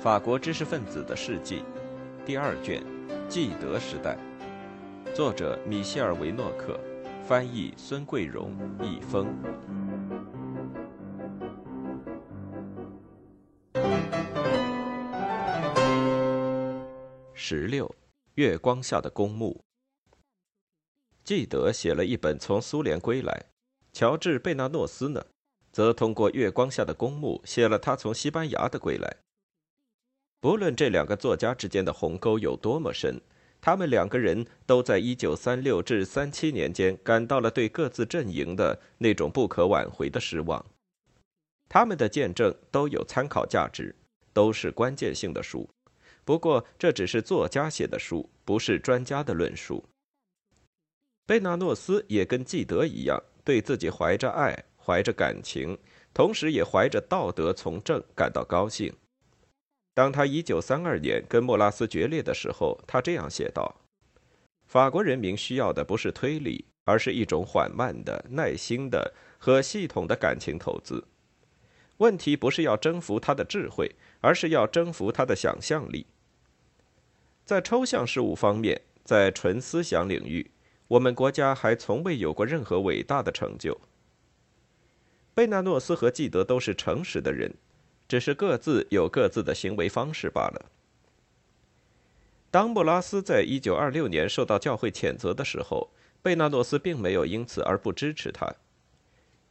法国知识分子的事迹，第二卷，纪德时代，作者米歇尔·维诺克，翻译孙桂荣，译风。十六，月光下的公墓。纪德写了一本从苏联归来，乔治·贝纳诺斯呢，则通过月光下的公墓写了他从西班牙的归来。不论这两个作家之间的鸿沟有多么深，他们两个人都在1936至37年间感到了对各自阵营的那种不可挽回的失望。他们的见证都有参考价值，都是关键性的书。不过，这只是作家写的书，不是专家的论述。贝纳诺斯也跟纪德一样，对自己怀着爱、怀着感情，同时也怀着道德从政感到高兴。当他1932年跟莫拉斯决裂的时候，他这样写道：“法国人民需要的不是推理，而是一种缓慢的、耐心的和系统的感情投资。问题不是要征服他的智慧，而是要征服他的想象力。在抽象事物方面，在纯思想领域，我们国家还从未有过任何伟大的成就。”贝纳诺斯和纪德都是诚实的人。只是各自有各自的行为方式罢了。当布拉斯在一九二六年受到教会谴责的时候，贝纳诺斯并没有因此而不支持他。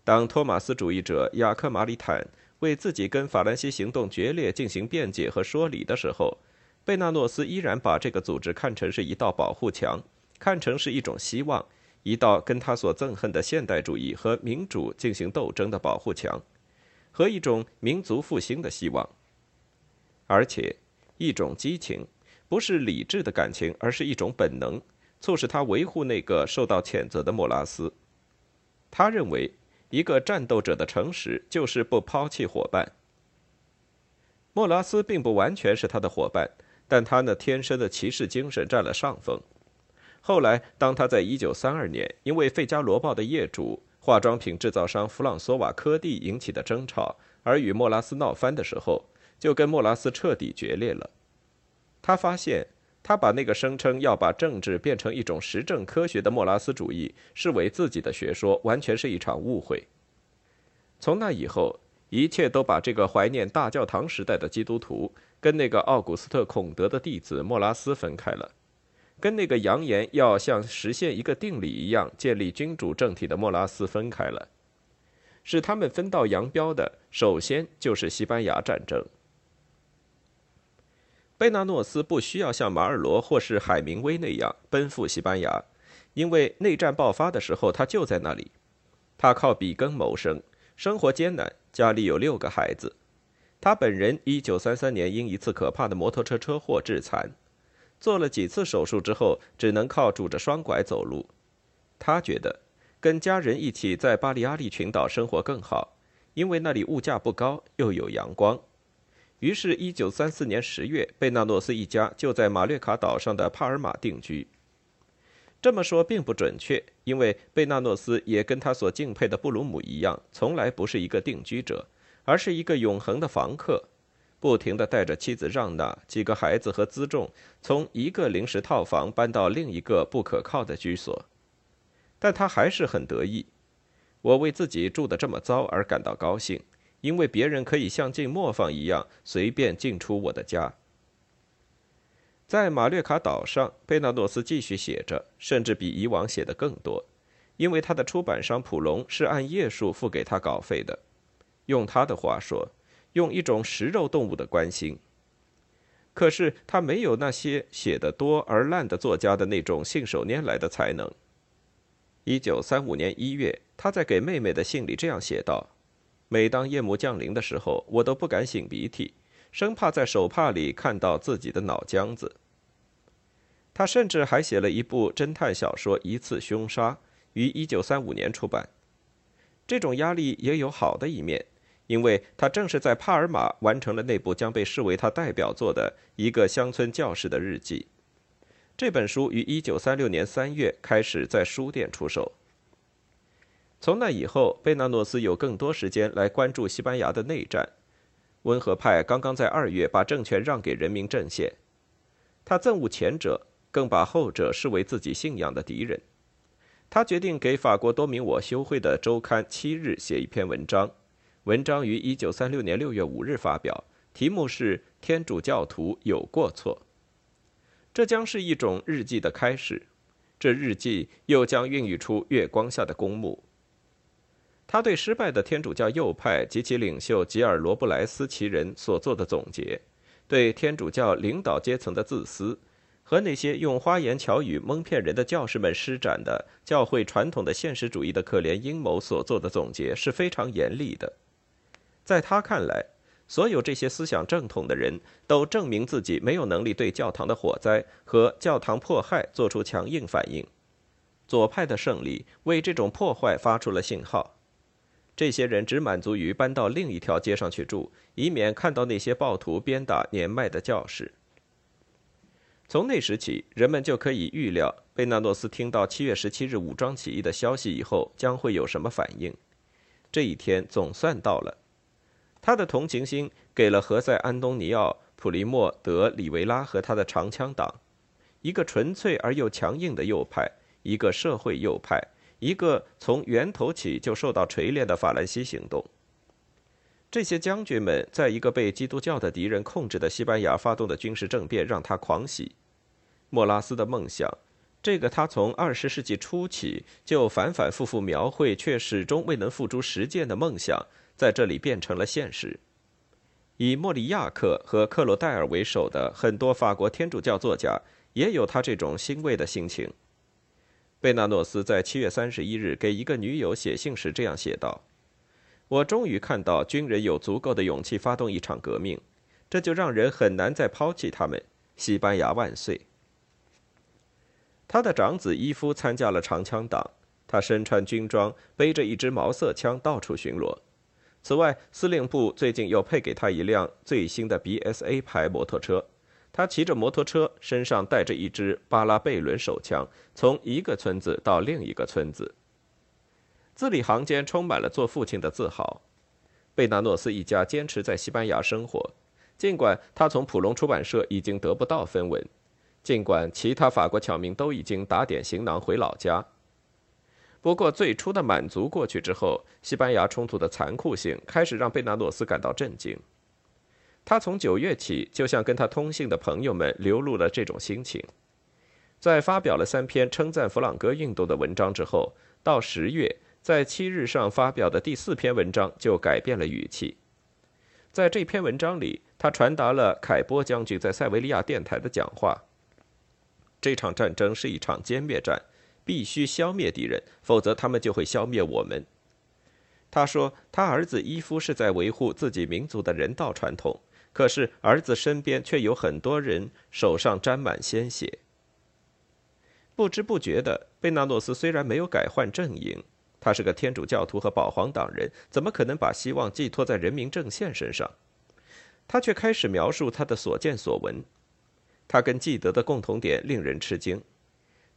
当托马斯主义者雅克马里坦为自己跟法兰西行动决裂进行辩解和说理的时候，贝纳诺斯依然把这个组织看成是一道保护墙，看成是一种希望，一道跟他所憎恨的现代主义和民主进行斗争的保护墙。和一种民族复兴的希望，而且一种激情，不是理智的感情，而是一种本能，促使他维护那个受到谴责的莫拉斯。他认为，一个战斗者的诚实就是不抛弃伙伴。莫拉斯并不完全是他的伙伴，但他那天生的骑士精神占了上风。后来，当他在1932年因为《费加罗报》的业主。化妆品制造商弗朗索瓦科蒂引起的争吵，而与莫拉斯闹翻的时候，就跟莫拉斯彻底决裂了。他发现，他把那个声称要把政治变成一种实证科学的莫拉斯主义视为自己的学说，完全是一场误会。从那以后，一切都把这个怀念大教堂时代的基督徒跟那个奥古斯特·孔德的弟子莫拉斯分开了。跟那个扬言要像实现一个定理一样建立君主政体的莫拉斯分开了，使他们分道扬镳的，首先就是西班牙战争。贝纳诺斯不需要像马尔罗或是海明威那样奔赴西班牙，因为内战爆发的时候他就在那里。他靠笔耕谋生，生活艰难，家里有六个孩子。他本人1933年因一次可怕的摩托车车祸致残。做了几次手术之后，只能靠拄着双拐走路。他觉得跟家人一起在巴利阿利群岛生活更好，因为那里物价不高，又有阳光。于是，1934年10月，贝纳诺斯一家就在马略卡岛上的帕尔马定居。这么说并不准确，因为贝纳诺斯也跟他所敬佩的布鲁姆一样，从来不是一个定居者，而是一个永恒的房客。不停地带着妻子让娜、几个孩子和辎重，从一个临时套房搬到另一个不可靠的居所，但他还是很得意。我为自己住得这么糟而感到高兴，因为别人可以像进磨坊一样随便进出我的家。在马略卡岛上，贝纳诺斯继续写着，甚至比以往写的更多，因为他的出版商普隆是按页数付给他稿费的。用他的话说。用一种食肉动物的关心，可是他没有那些写得多而烂的作家的那种信手拈来的才能。一九三五年一月，他在给妹妹的信里这样写道：“每当夜幕降临的时候，我都不敢擤鼻涕，生怕在手帕里看到自己的脑浆子。”他甚至还写了一部侦探小说《一次凶杀》，于一九三五年出版。这种压力也有好的一面。因为他正是在帕尔马完成了那部将被视为他代表作的一个乡村教师的日记。这本书于1936年3月开始在书店出售。从那以后，贝纳诺斯有更多时间来关注西班牙的内战。温和派刚刚在二月把政权让给人民阵线，他憎恶前者，更把后者视为自己信仰的敌人。他决定给法国多名我修会的周刊《七日》写一篇文章，文章于一九三六年六月五日发表，题目是《天主教徒有过错》。这将是一种日记的开始，这日记又将孕育出月光下的公墓。他对失败的天主教右派及其领袖吉尔罗布莱斯其人所做的总结，对天主教领导阶层的自私，和那些用花言巧语蒙骗人的教士们施展的教会传统的现实主义的可怜阴谋所做的总结是非常严厉的。在他看来，所有这些思想正统的人都证明自己没有能力对教堂的火灾和教堂迫害做出强硬反应。左派的胜利为这种破坏发出了信号。这些人只满足于搬到另一条街上去住，以免看到那些暴徒鞭打年迈的教士。从那时起，人们就可以预料贝纳诺斯听到七月十七日武装起义的消息以后将会有什么反应。这一天总算到了。他的同情心给了何塞·安东尼奥·普利莫·德里维拉和他的长枪党，一个纯粹而又强硬的右派，一个社会右派。一个从源头起就受到锤炼的法兰西行动。这些将军们在一个被基督教的敌人控制的西班牙发动的军事政变，让他狂喜。莫拉斯的梦想，这个他从二十世纪初起就反反复复描绘却始终未能付诸实践的梦想，在这里变成了现实。以莫里亚克和克罗戴尔为首的很多法国天主教作家，也有他这种欣慰的心情。贝纳诺斯在七月三十一日给一个女友写信时这样写道：“我终于看到军人有足够的勇气发动一场革命，这就让人很难再抛弃他们。西班牙万岁！”他的长子伊夫参加了长枪党，他身穿军装，背着一支毛瑟枪到处巡逻。此外，司令部最近又配给他一辆最新的 BSA 牌摩托车。他骑着摩托车，身上带着一支巴拉贝伦手枪，从一个村子到另一个村子。字里行间充满了做父亲的自豪。贝纳诺斯一家坚持在西班牙生活，尽管他从普隆出版社已经得不到分文，尽管其他法国侨民都已经打点行囊回老家。不过，最初的满足过去之后，西班牙冲突的残酷性开始让贝纳诺斯感到震惊。他从九月起就向跟他通信的朋友们流露了这种心情，在发表了三篇称赞弗朗哥运动的文章之后，到十月，在七日上发表的第四篇文章就改变了语气。在这篇文章里，他传达了凯波将军在塞维利亚电台的讲话：这场战争是一场歼灭战，必须消灭敌人，否则他们就会消灭我们。他说，他儿子伊夫是在维护自己民族的人道传统。可是儿子身边却有很多人手上沾满鲜血。不知不觉的，贝纳诺斯虽然没有改换阵营，他是个天主教徒和保皇党人，怎么可能把希望寄托在人民阵线身上？他却开始描述他的所见所闻。他跟记得的共同点令人吃惊。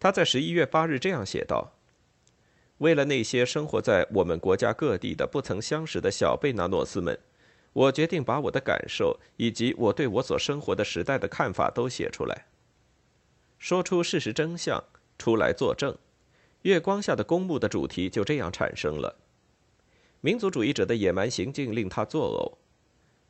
他在十一月八日这样写道：“为了那些生活在我们国家各地的不曾相识的小贝纳诺斯们。”我决定把我的感受以及我对我所生活的时代的看法都写出来，说出事实真相，出来作证。月光下的公墓的主题就这样产生了。民族主义者的野蛮行径令他作呕。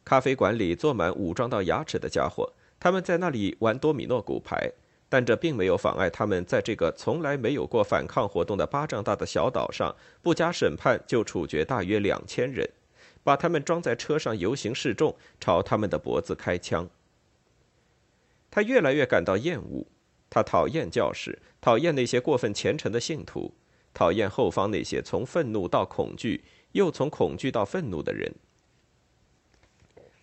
咖啡馆里坐满武装到牙齿的家伙，他们在那里玩多米诺骨牌，但这并没有妨碍他们在这个从来没有过反抗活动的巴掌大的小岛上，不加审判就处决大约两千人。把他们装在车上游行示众，朝他们的脖子开枪。他越来越感到厌恶，他讨厌教士，讨厌那些过分虔诚的信徒，讨厌后方那些从愤怒到恐惧，又从恐惧到愤怒的人。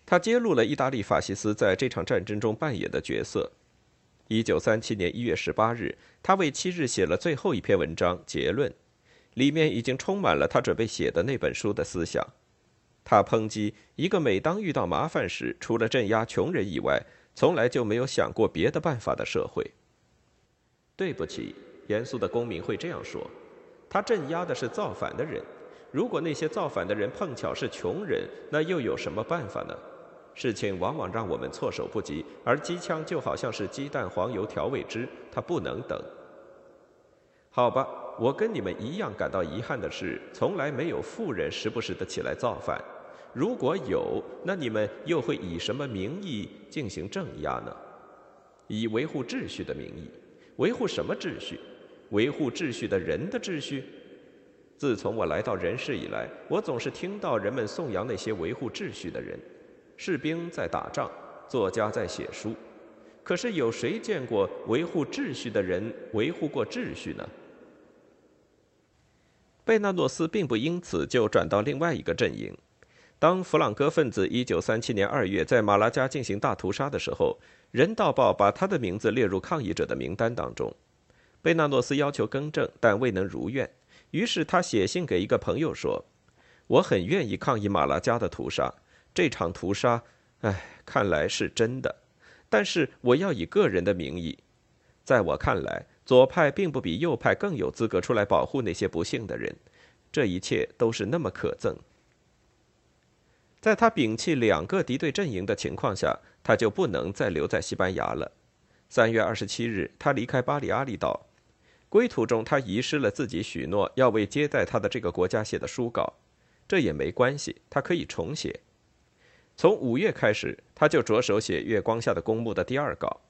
他揭露了意大利法西斯在这场战争中扮演的角色。一九三七年一月十八日，他为七日写了最后一篇文章结论，里面已经充满了他准备写的那本书的思想。他抨击一个每当遇到麻烦时，除了镇压穷人以外，从来就没有想过别的办法的社会。对不起，严肃的公民会这样说：他镇压的是造反的人。如果那些造反的人碰巧是穷人，那又有什么办法呢？事情往往让我们措手不及，而机枪就好像是鸡蛋黄油调味汁，它不能等。好吧，我跟你们一样感到遗憾的是，从来没有富人时不时的起来造反。如果有，那你们又会以什么名义进行镇压呢？以维护秩序的名义，维护什么秩序？维护秩序的人的秩序？自从我来到人世以来，我总是听到人们颂扬那些维护秩序的人。士兵在打仗，作家在写书，可是有谁见过维护秩序的人维护过秩序呢？贝纳诺斯并不因此就转到另外一个阵营。当弗朗哥分子1937年2月在马拉加进行大屠杀的时候，《人道报》把他的名字列入抗议者的名单当中。贝纳诺斯要求更正，但未能如愿。于是他写信给一个朋友说：“我很愿意抗议马拉加的屠杀。这场屠杀，唉，看来是真的。但是我要以个人的名义。在我看来，左派并不比右派更有资格出来保护那些不幸的人。这一切都是那么可憎。”在他摒弃两个敌对阵营的情况下，他就不能再留在西班牙了。三月二十七日，他离开巴里阿里岛，归途中他遗失了自己许诺要为接待他的这个国家写的书稿。这也没关系，他可以重写。从五月开始，他就着手写《月光下的公墓》的第二稿。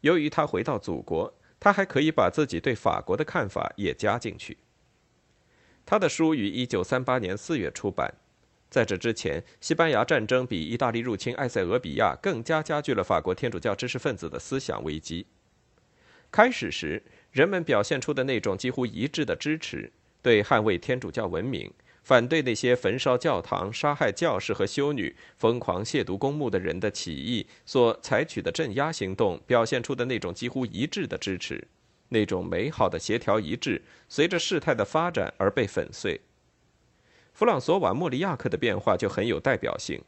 由于他回到祖国，他还可以把自己对法国的看法也加进去。他的书于一九三八年四月出版。在这之前，西班牙战争比意大利入侵埃塞俄比亚更加加剧了法国天主教知识分子的思想危机。开始时，人们表现出的那种几乎一致的支持，对捍卫天主教文明、反对那些焚烧教堂、杀害教士和修女、疯狂亵渎公墓的人的起义所采取的镇压行动，表现出的那种几乎一致的支持，那种美好的协调一致，随着事态的发展而被粉碎。弗朗索瓦·莫里亚克的变化就很有代表性。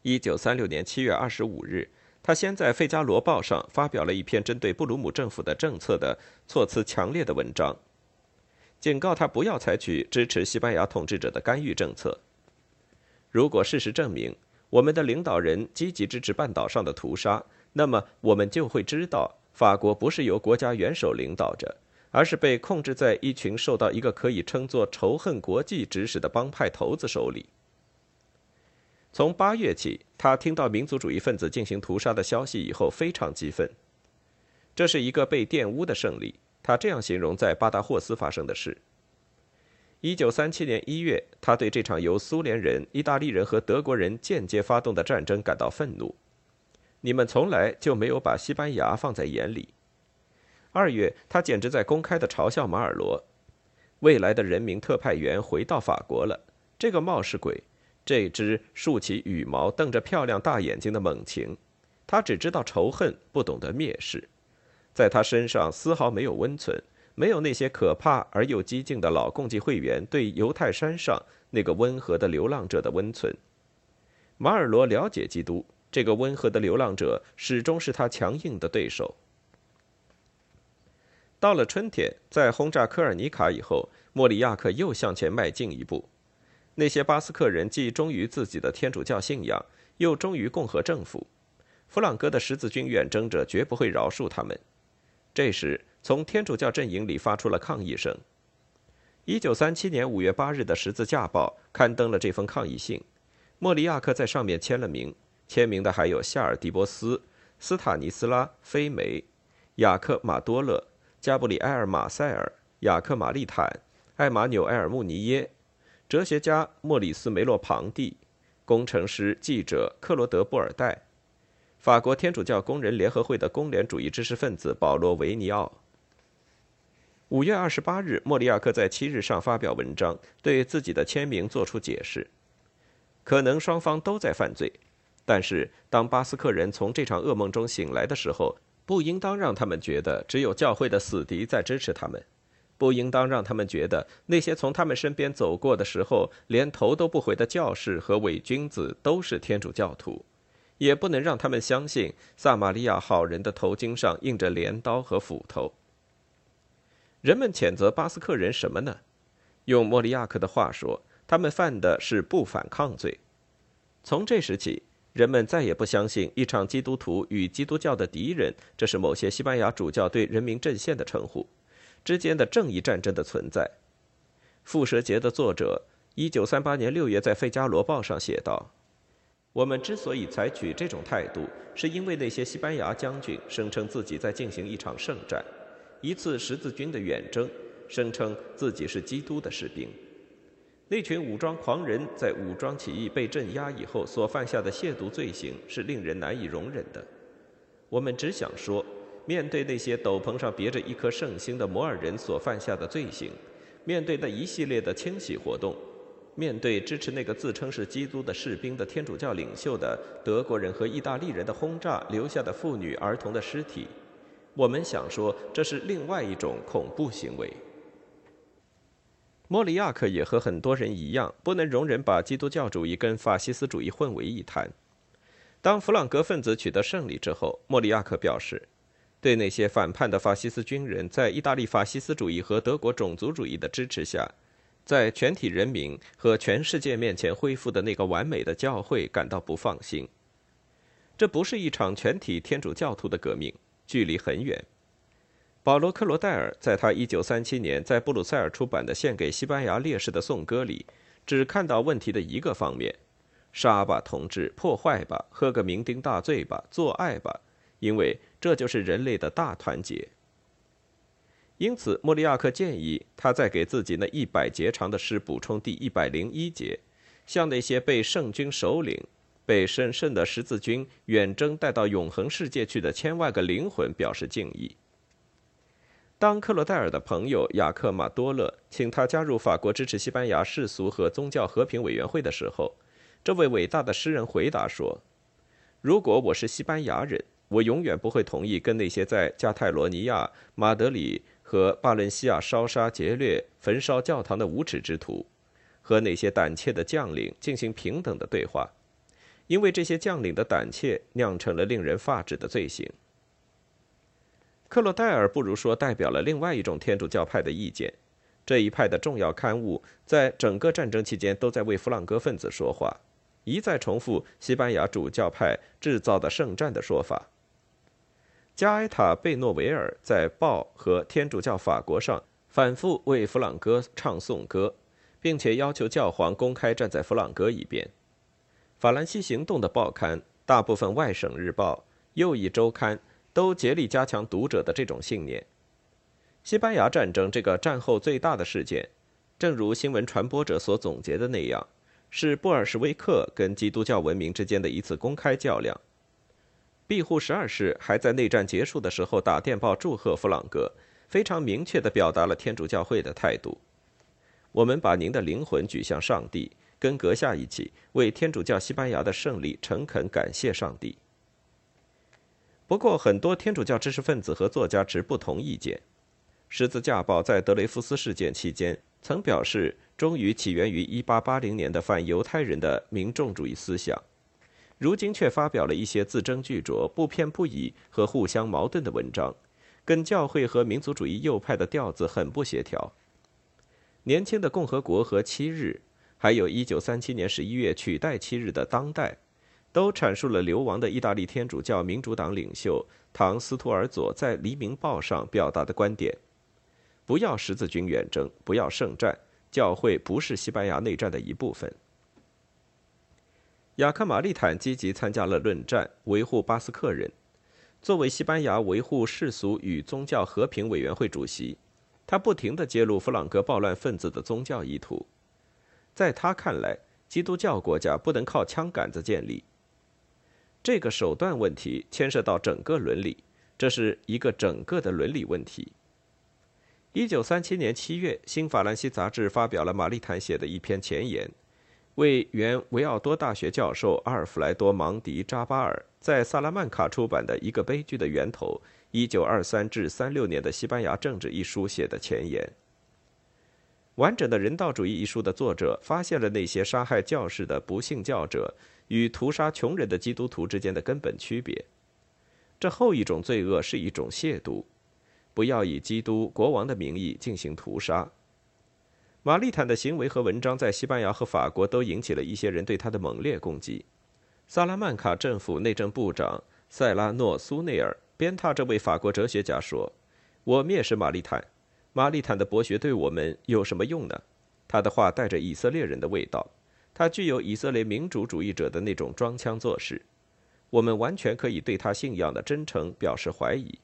一九三六年七月二十五日，他先在《费加罗报》上发表了一篇针对布鲁姆政府的政策的措辞强烈的文章，警告他不要采取支持西班牙统治者的干预政策。如果事实证明我们的领导人积极支持半岛上的屠杀，那么我们就会知道法国不是由国家元首领导着。而是被控制在一群受到一个可以称作仇恨国际指使的帮派头子手里。从八月起，他听到民族主义分子进行屠杀的消息以后，非常激愤。这是一个被玷污的胜利，他这样形容在巴达霍斯发生的事。一九三七年一月，他对这场由苏联人、意大利人和德国人间接发动的战争感到愤怒。你们从来就没有把西班牙放在眼里。二月，他简直在公开的嘲笑马尔罗，未来的人民特派员回到法国了。这个冒失鬼，这只竖起羽毛、瞪着漂亮大眼睛的猛禽，他只知道仇恨，不懂得蔑视，在他身上丝毫没有温存，没有那些可怕而又激进的老共济会员对犹太山上那个温和的流浪者的温存。马尔罗了解基督，这个温和的流浪者始终是他强硬的对手。到了春天，在轰炸科尔尼卡以后，莫里亚克又向前迈进一步。那些巴斯克人既忠于自己的天主教信仰，又忠于共和政府。弗朗哥的十字军远征者绝不会饶恕他们。这时，从天主教阵营里发出了抗议声。一九三七年五月八日的《十字架报》刊登了这封抗议信，莫里亚克在上面签了名。签名的还有夏尔·迪波斯、斯塔尼斯拉·菲梅、雅克·马多勒。加布里埃尔·马塞尔、雅克·玛丽坦、艾玛纽埃尔·穆尼耶、哲学家莫里斯·梅洛庞蒂、工程师、记者克罗德·布尔代、法国天主教工人联合会的工联主义知识分子保罗·维尼奥。五月二十八日，莫里亚克在七日上发表文章，对自己的签名作出解释。可能双方都在犯罪，但是当巴斯克人从这场噩梦中醒来的时候。不应当让他们觉得只有教会的死敌在支持他们，不应当让他们觉得那些从他们身边走过的时候连头都不回的教士和伪君子都是天主教徒，也不能让他们相信撒玛利亚好人的头巾上印着镰刀和斧头。人们谴责巴斯克人什么呢？用莫里亚克的话说，他们犯的是不反抗罪。从这时起，人们再也不相信一场基督徒与基督教的敌人，这是某些西班牙主教对人民阵线的称呼，之间的正义战争的存在。《蝮蛇节》的作者，一九三八年六月在《费加罗报》上写道：“我们之所以采取这种态度，是因为那些西班牙将军声称自己在进行一场圣战，一次十字军的远征，声称自己是基督的士兵。”那群武装狂人在武装起义被镇压以后所犯下的亵渎罪行是令人难以容忍的。我们只想说，面对那些斗篷上别着一颗圣星的摩尔人所犯下的罪行，面对那一系列的清洗活动，面对支持那个自称是基督的士兵的天主教领袖的德国人和意大利人的轰炸留下的妇女儿童的尸体，我们想说，这是另外一种恐怖行为。莫里亚克也和很多人一样，不能容忍把基督教主义跟法西斯主义混为一谈。当弗朗格分子取得胜利之后，莫里亚克表示，对那些反叛的法西斯军人在意大利法西斯主义和德国种族主义的支持下，在全体人民和全世界面前恢复的那个完美的教会感到不放心。这不是一场全体天主教徒的革命，距离很远。保罗·克罗戴尔在他1937年在布鲁塞尔出版的《献给西班牙烈士的颂歌》里，只看到问题的一个方面：杀吧，同志，破坏吧，喝个酩酊大醉吧，做爱吧，因为这就是人类的大团结。因此，莫里亚克建议他在给自己那一百节长的诗补充第一百零一节，向那些被圣军首领、被神圣的十字军远征带到永恒世界去的千万个灵魂表示敬意。当克罗戴尔的朋友雅克马多勒请他加入法国支持西班牙世俗和宗教和平委员会的时候，这位伟大的诗人回答说：“如果我是西班牙人，我永远不会同意跟那些在加泰罗尼亚、马德里和巴伦西亚烧杀劫掠、焚烧教堂的无耻之徒，和那些胆怯的将领进行平等的对话，因为这些将领的胆怯酿成了令人发指的罪行。”克洛戴尔不如说代表了另外一种天主教派的意见。这一派的重要刊物在整个战争期间都在为弗朗哥分子说话，一再重复西班牙主教派制造的圣战的说法。加埃塔·贝诺维尔在《报》和《天主教法国》上反复为弗朗哥唱颂歌，并且要求教皇公开站在弗朗哥一边。法兰西行动的报刊、大部分外省日报、右翼周刊。都竭力加强读者的这种信念。西班牙战争这个战后最大的事件，正如新闻传播者所总结的那样，是布尔什维克跟基督教文明之间的一次公开较量。庇护十二世还在内战结束的时候打电报祝贺弗朗哥，非常明确地表达了天主教会的态度：我们把您的灵魂举向上帝，跟阁下一起为天主教西班牙的胜利诚恳感谢上帝。不过，很多天主教知识分子和作家持不同意见。《十字架报》在德雷福斯事件期间曾表示，终于起源于1880年的反犹太人的民众主义思想，如今却发表了一些字斟句酌、不偏不倚和互相矛盾的文章，跟教会和民族主义右派的调子很不协调。年轻的共和国和七日，还有一九三七年十一月取代七日的当代。都阐述了流亡的意大利天主教民主党领袖唐·斯图尔佐在《黎明报》上表达的观点：不要十字军远征，不要圣战，教会不是西班牙内战的一部分。雅克·马利坦积极参加了论战，维护巴斯克人。作为西班牙维护世俗与宗教和平委员会主席，他不停地揭露弗朗哥暴乱分子的宗教意图。在他看来，基督教国家不能靠枪杆子建立。这个手段问题牵涉到整个伦理，这是一个整个的伦理问题。一九三七年七月，《新法兰西杂志》发表了玛丽坦写的一篇前言，为原维奥多大学教授阿尔弗莱多·芒迪扎巴尔在萨拉曼卡出版的一个悲剧的源头（一九二三至三六年的西班牙政治）一书写的前言。完整的人道主义一书的作者发现了那些杀害教士的不幸教者。与屠杀穷人的基督徒之间的根本区别，这后一种罪恶是一种亵渎，不要以基督国王的名义进行屠杀。玛丽坦的行为和文章在西班牙和法国都引起了一些人对他的猛烈攻击。萨拉曼卡政府内政部长塞拉诺苏内尔鞭挞这位法国哲学家说：“我蔑视玛丽坦，玛丽坦的博学对我们有什么用呢？”他的话带着以色列人的味道，他具有以色列民主主义者的那种装腔作势。我们完全可以对他信仰的真诚表示怀疑。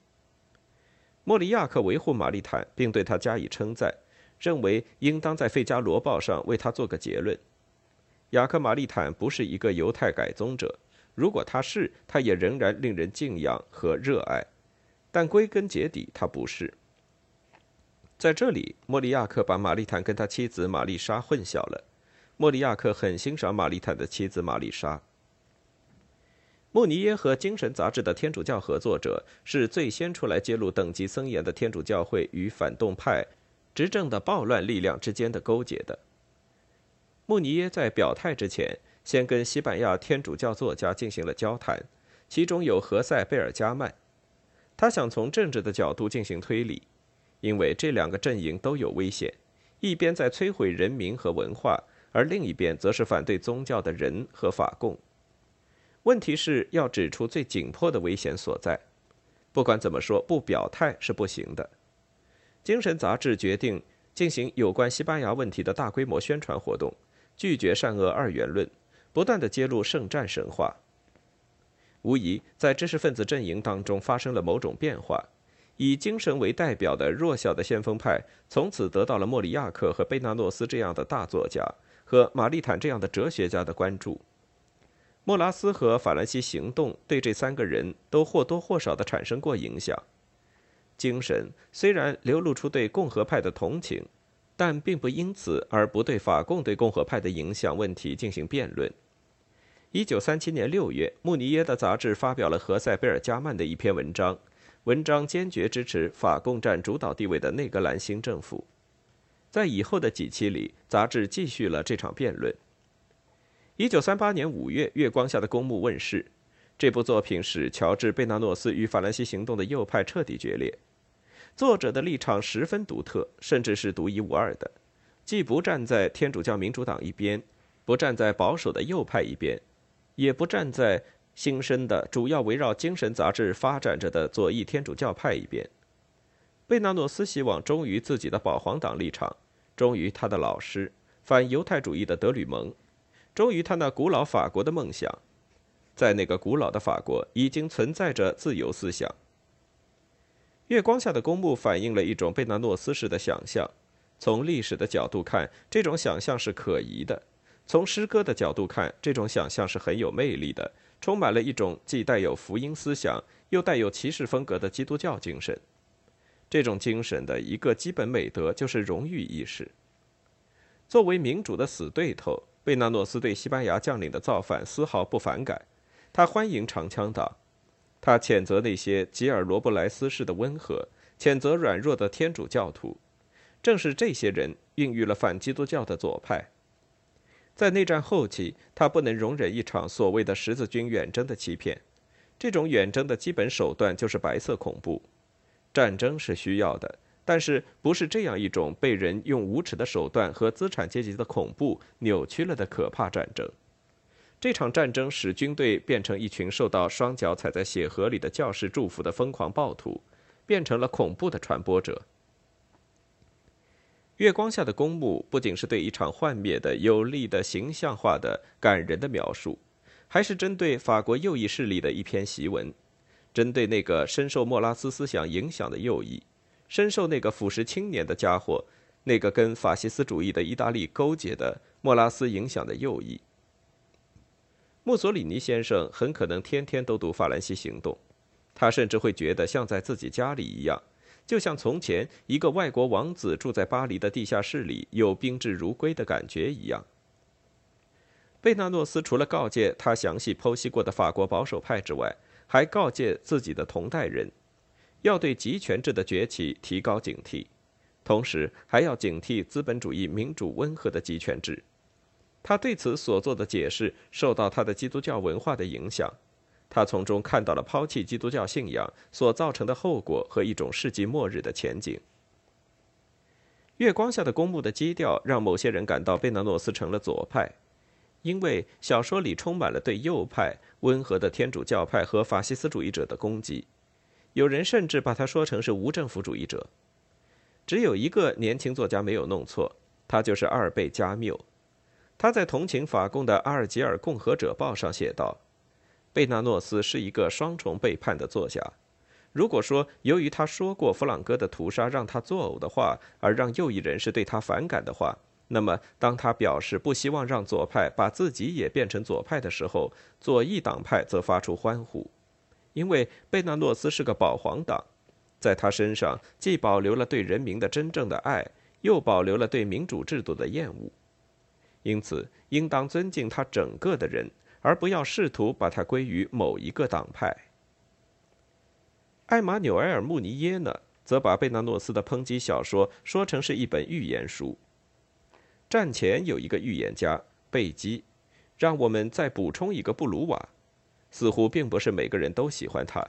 莫里亚克维护玛丽坦，并对他加以称赞，认为应当在《费加罗报》上为他做个结论。雅克·玛丽坦不是一个犹太改宗者，如果他是，他也仍然令人敬仰和热爱，但归根结底，他不是。在这里，莫里亚克把玛丽坦跟他妻子玛丽莎混淆了。莫里亚克很欣赏玛丽坦的妻子玛丽莎。穆尼耶和《精神》杂志的天主教合作者是最先出来揭露等级森严的天主教会与反动派、执政的暴乱力量之间的勾结的。穆尼耶在表态之前，先跟西班牙天主教作家进行了交谈，其中有何塞·贝尔加曼。他想从政治的角度进行推理。因为这两个阵营都有危险，一边在摧毁人民和文化，而另一边则是反对宗教的人和法共。问题是要指出最紧迫的危险所在。不管怎么说，不表态是不行的。精神杂志决定进行有关西班牙问题的大规模宣传活动，拒绝善恶二元论，不断的揭露圣战神话。无疑，在知识分子阵营当中发生了某种变化。以精神为代表的弱小的先锋派，从此得到了莫里亚克和贝纳诺斯这样的大作家和玛丽坦这样的哲学家的关注。莫拉斯和法兰西行动对这三个人都或多或少地产生过影响。精神虽然流露出对共和派的同情，但并不因此而不对法共对共和派的影响问题进行辩论。一九三七年六月，穆尼耶的杂志发表了何塞·贝尔加曼的一篇文章。文章坚决支持法共占主导地位的内格兰新政府。在以后的几期里，杂志继续了这场辩论。一九三八年五月，《月光下的公墓》问世。这部作品使乔治·贝纳诺斯与法兰西行动的右派彻底决裂。作者的立场十分独特，甚至是独一无二的，既不站在天主教民主党一边，不站在保守的右派一边，也不站在。新生的主要围绕精神杂志发展着的左翼天主教派一边，贝纳诺斯希望忠于自己的保皇党立场，忠于他的老师反犹太主义的德吕蒙，忠于他那古老法国的梦想。在那个古老的法国，已经存在着自由思想。月光下的公墓反映了一种贝纳诺斯式的想象。从历史的角度看，这种想象是可疑的；从诗歌的角度看，这种想象是很有魅力的。充满了一种既带有福音思想又带有骑士风格的基督教精神。这种精神的一个基本美德就是荣誉意识。作为民主的死对头，贝纳诺斯对西班牙将领的造反丝毫不反感。他欢迎长枪党，他谴责那些吉尔罗布莱斯式的温和，谴责软弱的天主教徒。正是这些人孕育了反基督教的左派。在内战后期，他不能容忍一场所谓的十字军远征的欺骗。这种远征的基本手段就是白色恐怖。战争是需要的，但是不是这样一种被人用无耻的手段和资产阶级的恐怖扭曲了的可怕战争。这场战争使军队变成一群受到双脚踩在血河里的教士祝福的疯狂暴徒，变成了恐怖的传播者。月光下的公墓不仅是对一场幻灭的有力的形象化的感人的描述，还是针对法国右翼势力的一篇檄文，针对那个深受莫拉斯思想影响的右翼，深受那个腐蚀青年的家伙，那个跟法西斯主义的意大利勾结的莫拉斯影响的右翼。墨索里尼先生很可能天天都读《法兰西行动》，他甚至会觉得像在自己家里一样。就像从前一个外国王子住在巴黎的地下室里，有宾至如归的感觉一样。贝纳诺斯除了告诫他详细剖析过的法国保守派之外，还告诫自己的同代人，要对集权制的崛起提高警惕，同时还要警惕资本主义民主温和的集权制。他对此所做的解释受到他的基督教文化的影响。他从中看到了抛弃基督教信仰所造成的后果和一种世纪末日的前景。月光下的公墓的基调让某些人感到贝纳诺斯成了左派，因为小说里充满了对右派、温和的天主教派和法西斯主义者的攻击。有人甚至把他说成是无政府主义者。只有一个年轻作家没有弄错，他就是阿尔贝·加缪。他在同情法共的《阿尔及尔共和者报》上写道：“贝纳诺斯是一个双重背叛的作家。”如果说由于他说过弗朗哥的屠杀让他作呕的话，而让右翼人士对他反感的话，那么当他表示不希望让左派把自己也变成左派的时候，左翼党派则发出欢呼，因为贝纳诺斯是个保皇党，在他身上既保留了对人民的真正的爱，又保留了对民主制度的厌恶，因此应当尊敬他整个的人，而不要试图把他归于某一个党派。艾玛纽埃尔·穆尼耶呢，则把贝纳诺斯的抨击小说说成是一本预言书。战前有一个预言家贝基，让我们再补充一个布鲁瓦，似乎并不是每个人都喜欢他。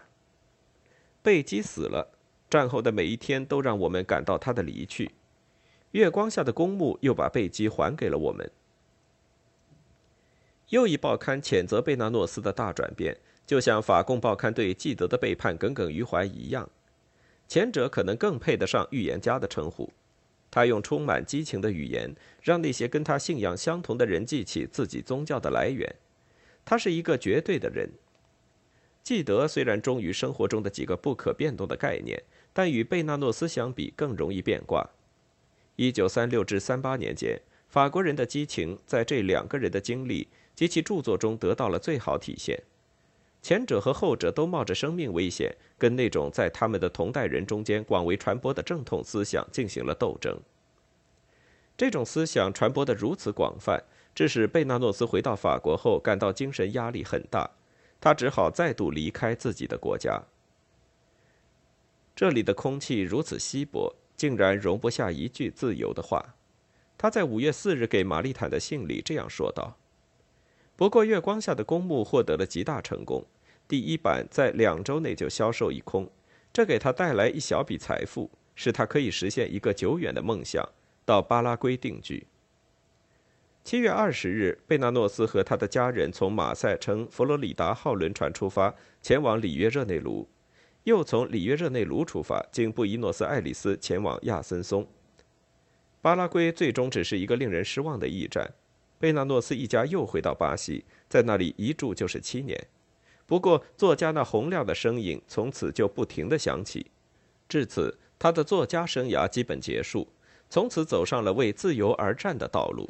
贝基死了，战后的每一天都让我们感到他的离去。月光下的公墓又把贝基还给了我们。又一报刊谴责贝纳诺斯的大转变。就像法共报刊对纪德的背叛耿耿于怀一样，前者可能更配得上预言家的称呼。他用充满激情的语言，让那些跟他信仰相同的人记起自己宗教的来源。他是一个绝对的人。纪德虽然忠于生活中的几个不可变动的概念，但与贝纳诺斯相比更容易变卦。一九三六至三八年间，法国人的激情在这两个人的经历及其著作中得到了最好体现。前者和后者都冒着生命危险，跟那种在他们的同代人中间广为传播的正统思想进行了斗争。这种思想传播的如此广泛，致使贝纳诺斯回到法国后感到精神压力很大，他只好再度离开自己的国家。这里的空气如此稀薄，竟然容不下一句自由的话。他在五月四日给玛丽坦的信里这样说道。不过，月光下的公墓获得了极大成功，第一版在两周内就销售一空，这给他带来一小笔财富，使他可以实现一个久远的梦想——到巴拉圭定居。七月二十日，贝纳诺斯和他的家人从马赛乘佛罗里达号轮船出发，前往里约热内卢，又从里约热内卢出发，经布宜诺斯艾利斯前往亚森松。巴拉圭最终只是一个令人失望的驿站。贝纳诺斯一家又回到巴西，在那里一住就是七年。不过，作家那洪亮的声音从此就不停的响起。至此，他的作家生涯基本结束，从此走上了为自由而战的道路。